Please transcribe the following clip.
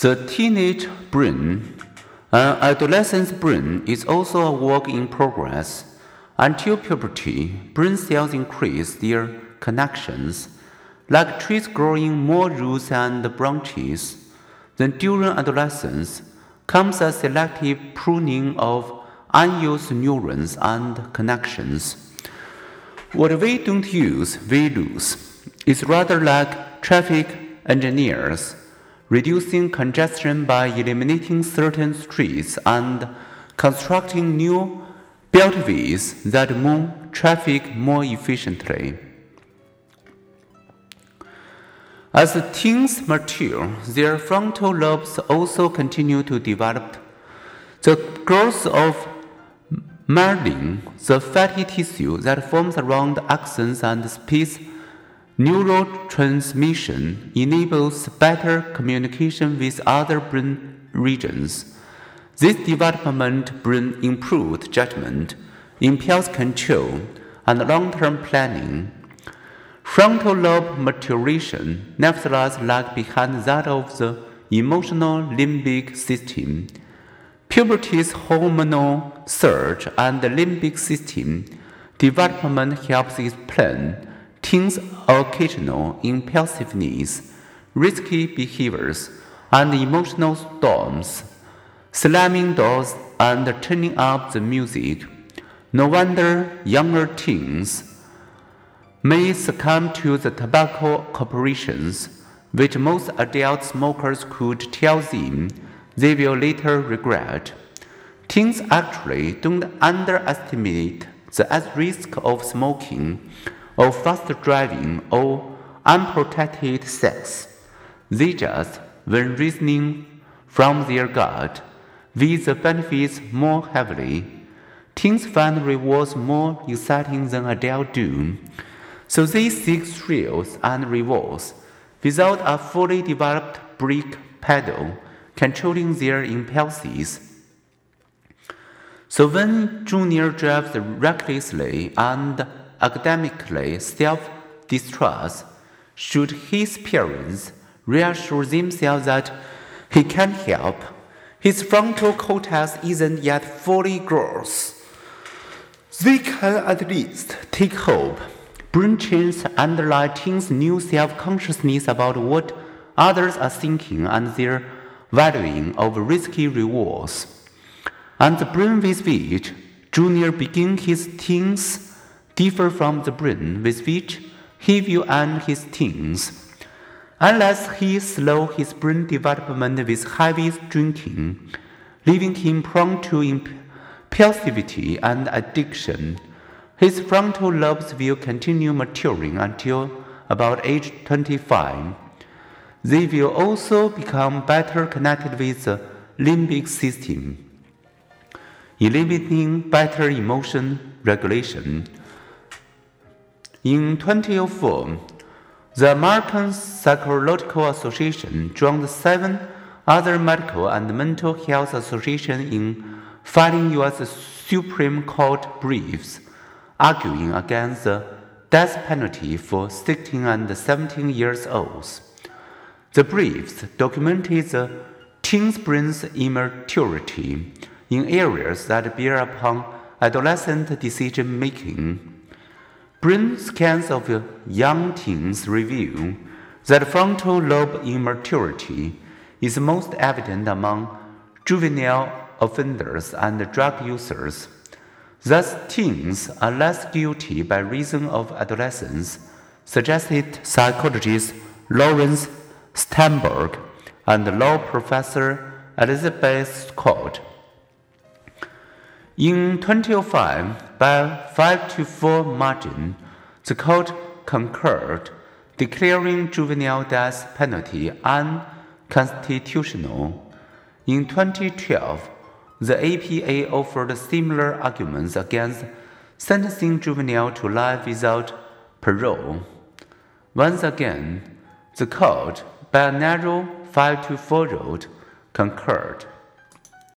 The teenage brain, an uh, adolescent's brain, is also a work in progress. Until puberty, brain cells increase their connections, like trees growing more roots and branches. Then during adolescence comes a selective pruning of unused neurons and connections. What we don't use, we lose. It's rather like traffic engineers reducing congestion by eliminating certain streets and constructing new beltways that move traffic more efficiently. As teens mature, their frontal lobes also continue to develop. The growth of myelin, the fatty tissue that forms around axons and speeds neurotransmission, enables better communication with other brain regions. This development brings improved judgment, impulse control, and long-term planning. Frontal lobe maturation nevertheless lags behind that of the emotional limbic system. Puberty's hormonal surge and the limbic system development helps explain teens' occasional impulsiveness, risky behaviors, and emotional storms, slamming doors and turning up the music. No wonder younger teens may succumb to the tobacco corporations, which most adult smokers could tell them they will later regret. Teens actually don't underestimate the risk of smoking, or fast driving, or unprotected sex. They just, when reasoning from their gut, weigh the benefits more heavily. Teens find rewards more exciting than adults do. So they seek thrills and rewards without a fully developed brake pedal controlling their impulses. So when Junior drives recklessly and academically self-distrust, should his parents reassure themselves that he can help, his frontal cortex isn't yet fully grown. They can at least take hope Brain changes underlie teens' new self-consciousness about what others are thinking and their valuing of risky rewards. And the brain with which Junior begins his teens differ from the brain with which he will end his teens. Unless he slows his brain development with heavy drinking, leaving him prone to impulsivity and addiction, his frontal lobes will continue maturing until about age 25. They will also become better connected with the limbic system, eliminating better emotion regulation. In 2004, the American Psychological Association joined seven other medical and mental health associations in filing U.S. Supreme Court briefs arguing against the death penalty for 16 and 17 years olds. The briefs documented the teen's brain's immaturity in areas that bear upon adolescent decision making. Brain scans of young teens reveal that frontal lobe immaturity is most evident among juvenile offenders and drug users. Thus, teens are less guilty by reason of adolescence, suggested psychologist Laurence Steinberg and law professor Elizabeth Scott. In 2005, by 5 to 4 margin, the court concurred, declaring juvenile death penalty unconstitutional. In 2012, the APA offered similar arguments against sentencing juvenile to life without parole. Once again, the court, by a narrow 5 to 4 vote, concurred.